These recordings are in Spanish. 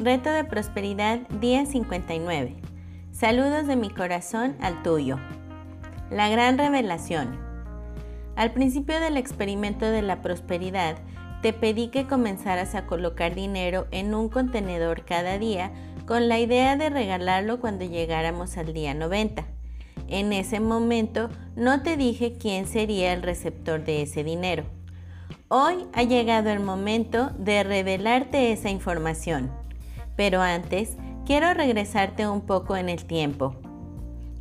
Reto de Prosperidad, día 59. Saludos de mi corazón al tuyo. La gran revelación. Al principio del experimento de la prosperidad, te pedí que comenzaras a colocar dinero en un contenedor cada día con la idea de regalarlo cuando llegáramos al día 90. En ese momento no te dije quién sería el receptor de ese dinero. Hoy ha llegado el momento de revelarte esa información. Pero antes, quiero regresarte un poco en el tiempo.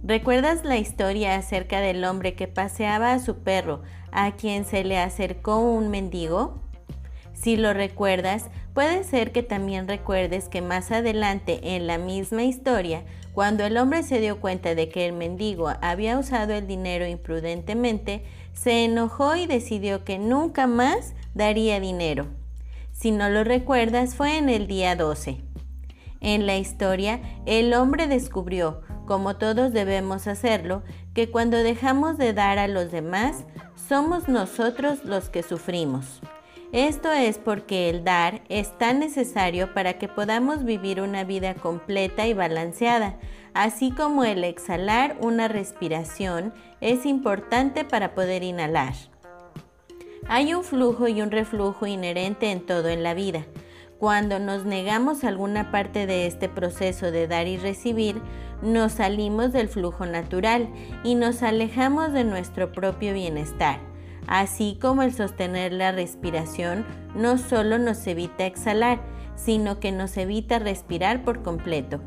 ¿Recuerdas la historia acerca del hombre que paseaba a su perro a quien se le acercó un mendigo? Si lo recuerdas, puede ser que también recuerdes que más adelante en la misma historia, cuando el hombre se dio cuenta de que el mendigo había usado el dinero imprudentemente, se enojó y decidió que nunca más daría dinero. Si no lo recuerdas, fue en el día 12. En la historia, el hombre descubrió, como todos debemos hacerlo, que cuando dejamos de dar a los demás, somos nosotros los que sufrimos. Esto es porque el dar es tan necesario para que podamos vivir una vida completa y balanceada, así como el exhalar una respiración es importante para poder inhalar. Hay un flujo y un reflujo inherente en todo en la vida. Cuando nos negamos alguna parte de este proceso de dar y recibir, nos salimos del flujo natural y nos alejamos de nuestro propio bienestar así como el sostener la respiración no solo nos evita exhalar, sino que nos evita respirar por completo.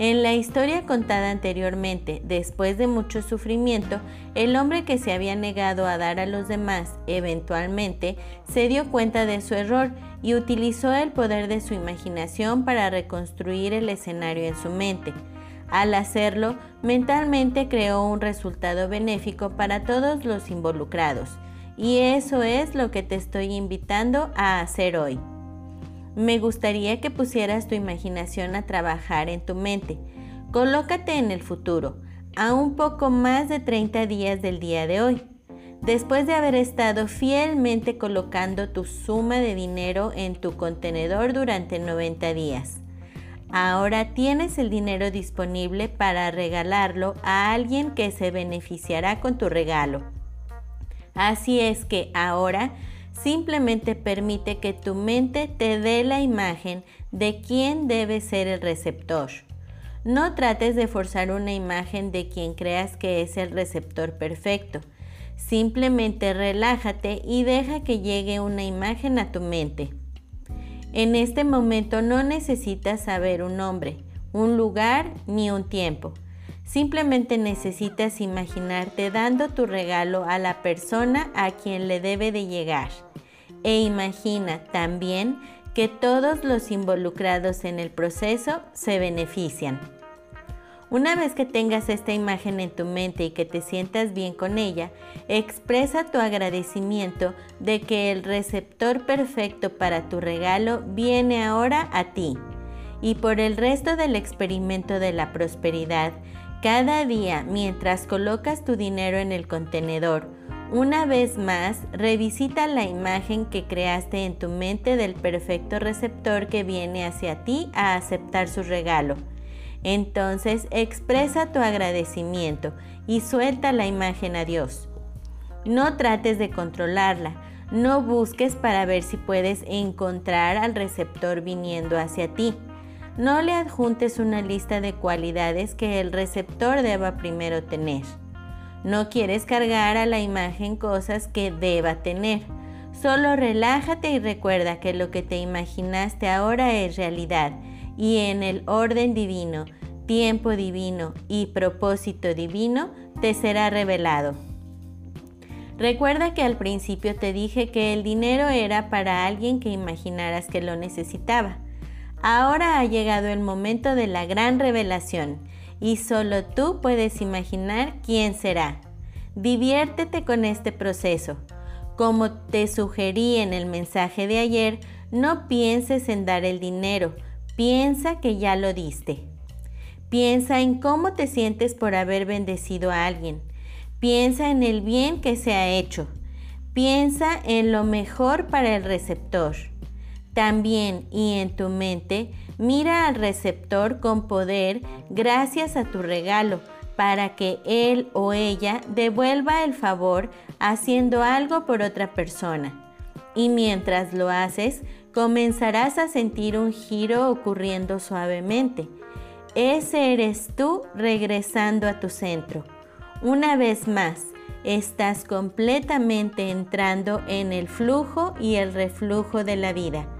En la historia contada anteriormente, después de mucho sufrimiento, el hombre que se había negado a dar a los demás eventualmente se dio cuenta de su error y utilizó el poder de su imaginación para reconstruir el escenario en su mente. Al hacerlo, mentalmente creó un resultado benéfico para todos los involucrados. Y eso es lo que te estoy invitando a hacer hoy. Me gustaría que pusieras tu imaginación a trabajar en tu mente. Colócate en el futuro, a un poco más de 30 días del día de hoy. Después de haber estado fielmente colocando tu suma de dinero en tu contenedor durante 90 días. Ahora tienes el dinero disponible para regalarlo a alguien que se beneficiará con tu regalo. Así es que ahora simplemente permite que tu mente te dé la imagen de quién debe ser el receptor. No trates de forzar una imagen de quien creas que es el receptor perfecto. Simplemente relájate y deja que llegue una imagen a tu mente. En este momento no necesitas saber un nombre, un lugar ni un tiempo. Simplemente necesitas imaginarte dando tu regalo a la persona a quien le debe de llegar. E imagina también que todos los involucrados en el proceso se benefician. Una vez que tengas esta imagen en tu mente y que te sientas bien con ella, expresa tu agradecimiento de que el receptor perfecto para tu regalo viene ahora a ti. Y por el resto del experimento de la prosperidad, cada día mientras colocas tu dinero en el contenedor, una vez más, revisita la imagen que creaste en tu mente del perfecto receptor que viene hacia ti a aceptar su regalo. Entonces expresa tu agradecimiento y suelta la imagen a Dios. No trates de controlarla, no busques para ver si puedes encontrar al receptor viniendo hacia ti. No le adjuntes una lista de cualidades que el receptor deba primero tener. No quieres cargar a la imagen cosas que deba tener. Solo relájate y recuerda que lo que te imaginaste ahora es realidad y en el orden divino, tiempo divino y propósito divino te será revelado. Recuerda que al principio te dije que el dinero era para alguien que imaginaras que lo necesitaba. Ahora ha llegado el momento de la gran revelación y solo tú puedes imaginar quién será. Diviértete con este proceso. Como te sugerí en el mensaje de ayer, no pienses en dar el dinero, Piensa que ya lo diste. Piensa en cómo te sientes por haber bendecido a alguien. Piensa en el bien que se ha hecho. Piensa en lo mejor para el receptor. También y en tu mente, mira al receptor con poder gracias a tu regalo para que él o ella devuelva el favor haciendo algo por otra persona. Y mientras lo haces, comenzarás a sentir un giro ocurriendo suavemente. Ese eres tú regresando a tu centro. Una vez más, estás completamente entrando en el flujo y el reflujo de la vida.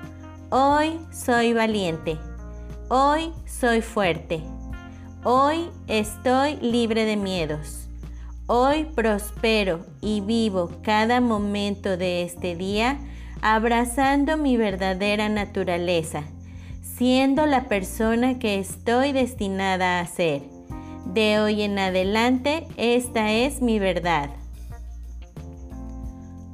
hoy soy valiente, hoy soy fuerte, hoy estoy libre de miedos. Hoy prospero y vivo cada momento de este día abrazando mi verdadera naturaleza, siendo la persona que estoy destinada a ser. De hoy en adelante, esta es mi verdad.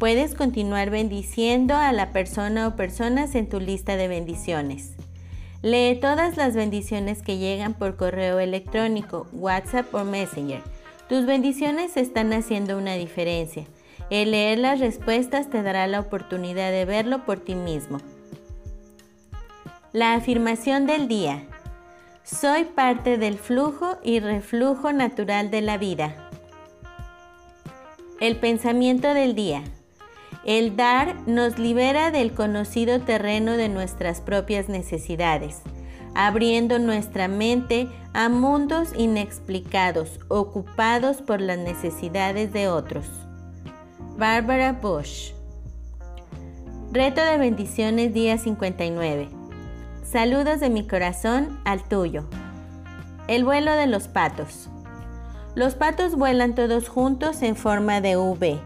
Puedes continuar bendiciendo a la persona o personas en tu lista de bendiciones. Lee todas las bendiciones que llegan por correo electrónico, WhatsApp o Messenger tus bendiciones están haciendo una diferencia. El leer las respuestas te dará la oportunidad de verlo por ti mismo. La afirmación del día. Soy parte del flujo y reflujo natural de la vida. El pensamiento del día. El dar nos libera del conocido terreno de nuestras propias necesidades abriendo nuestra mente a mundos inexplicados, ocupados por las necesidades de otros. Barbara Bush Reto de bendiciones día 59. Saludos de mi corazón al tuyo. El vuelo de los patos. Los patos vuelan todos juntos en forma de V.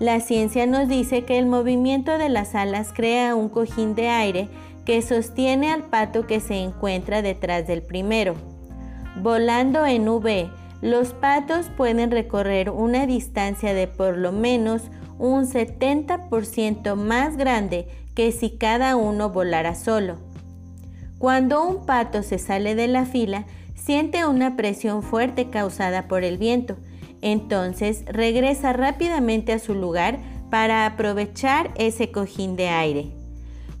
La ciencia nos dice que el movimiento de las alas crea un cojín de aire que sostiene al pato que se encuentra detrás del primero. Volando en V, los patos pueden recorrer una distancia de por lo menos un 70% más grande que si cada uno volara solo. Cuando un pato se sale de la fila, siente una presión fuerte causada por el viento, entonces regresa rápidamente a su lugar para aprovechar ese cojín de aire.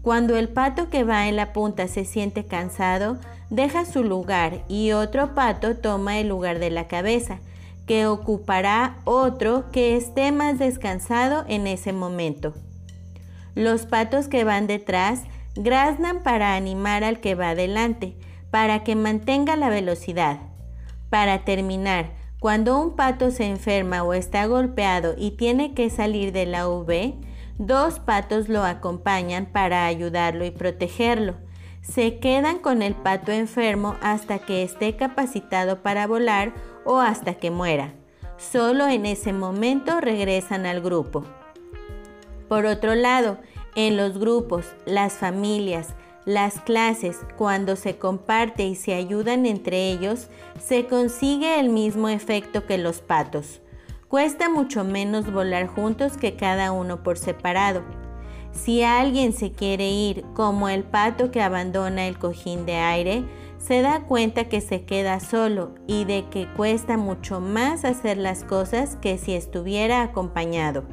Cuando el pato que va en la punta se siente cansado, deja su lugar y otro pato toma el lugar de la cabeza, que ocupará otro que esté más descansado en ese momento. Los patos que van detrás graznan para animar al que va adelante, para que mantenga la velocidad. Para terminar, cuando un pato se enferma o está golpeado y tiene que salir de la V, Dos patos lo acompañan para ayudarlo y protegerlo. Se quedan con el pato enfermo hasta que esté capacitado para volar o hasta que muera. Solo en ese momento regresan al grupo. Por otro lado, en los grupos, las familias, las clases, cuando se comparte y se ayudan entre ellos, se consigue el mismo efecto que los patos. Cuesta mucho menos volar juntos que cada uno por separado. Si alguien se quiere ir como el pato que abandona el cojín de aire, se da cuenta que se queda solo y de que cuesta mucho más hacer las cosas que si estuviera acompañado.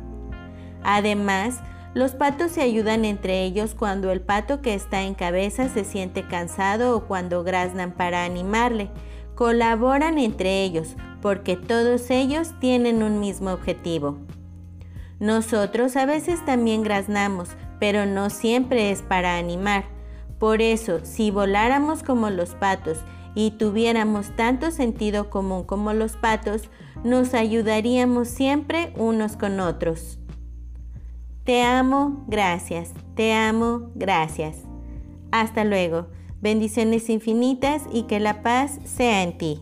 Además, los patos se ayudan entre ellos cuando el pato que está en cabeza se siente cansado o cuando graznan para animarle. Colaboran entre ellos, porque todos ellos tienen un mismo objetivo. Nosotros a veces también graznamos, pero no siempre es para animar. Por eso, si voláramos como los patos y tuviéramos tanto sentido común como los patos, nos ayudaríamos siempre unos con otros. Te amo, gracias. Te amo, gracias. Hasta luego. Bendiciones infinitas y que la paz sea en ti.